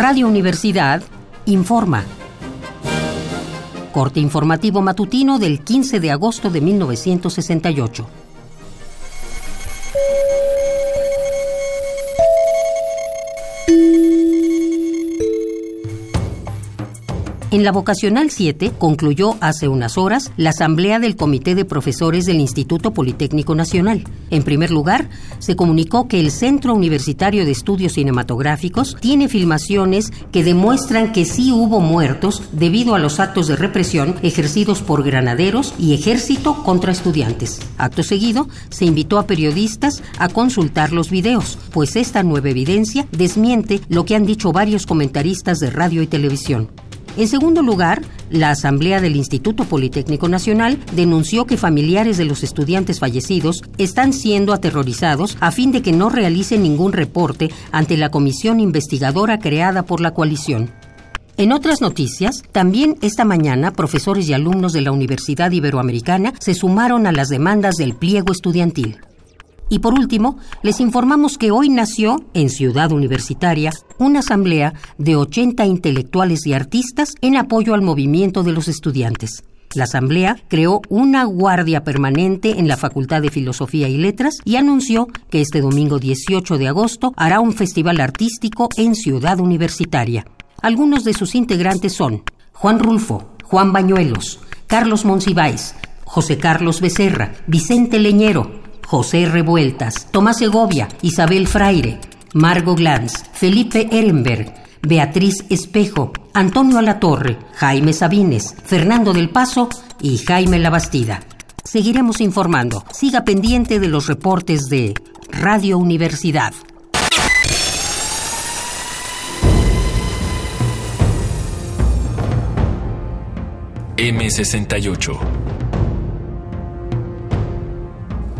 Radio Universidad informa. Corte informativo matutino del 15 de agosto de 1968. En la vocacional 7 concluyó hace unas horas la asamblea del Comité de Profesores del Instituto Politécnico Nacional. En primer lugar, se comunicó que el Centro Universitario de Estudios Cinematográficos tiene filmaciones que demuestran que sí hubo muertos debido a los actos de represión ejercidos por granaderos y ejército contra estudiantes. Acto seguido, se invitó a periodistas a consultar los videos, pues esta nueva evidencia desmiente lo que han dicho varios comentaristas de radio y televisión. En segundo lugar, la Asamblea del Instituto Politécnico Nacional denunció que familiares de los estudiantes fallecidos están siendo aterrorizados a fin de que no realicen ningún reporte ante la comisión investigadora creada por la coalición. En otras noticias, también esta mañana profesores y alumnos de la Universidad Iberoamericana se sumaron a las demandas del pliego estudiantil. Y por último, les informamos que hoy nació, en Ciudad Universitaria, una asamblea de 80 intelectuales y artistas en apoyo al movimiento de los estudiantes. La Asamblea creó una guardia permanente en la Facultad de Filosofía y Letras y anunció que este domingo 18 de agosto hará un festival artístico en Ciudad Universitaria. Algunos de sus integrantes son Juan Rulfo, Juan Bañuelos, Carlos Monsiváis, José Carlos Becerra, Vicente Leñero, José Revueltas, Tomás Segovia, Isabel Fraire, Margo Glanz, Felipe Ehrenberg, Beatriz Espejo, Antonio Alatorre, Jaime Sabines, Fernando del Paso y Jaime Labastida. Seguiremos informando. Siga pendiente de los reportes de Radio Universidad. M68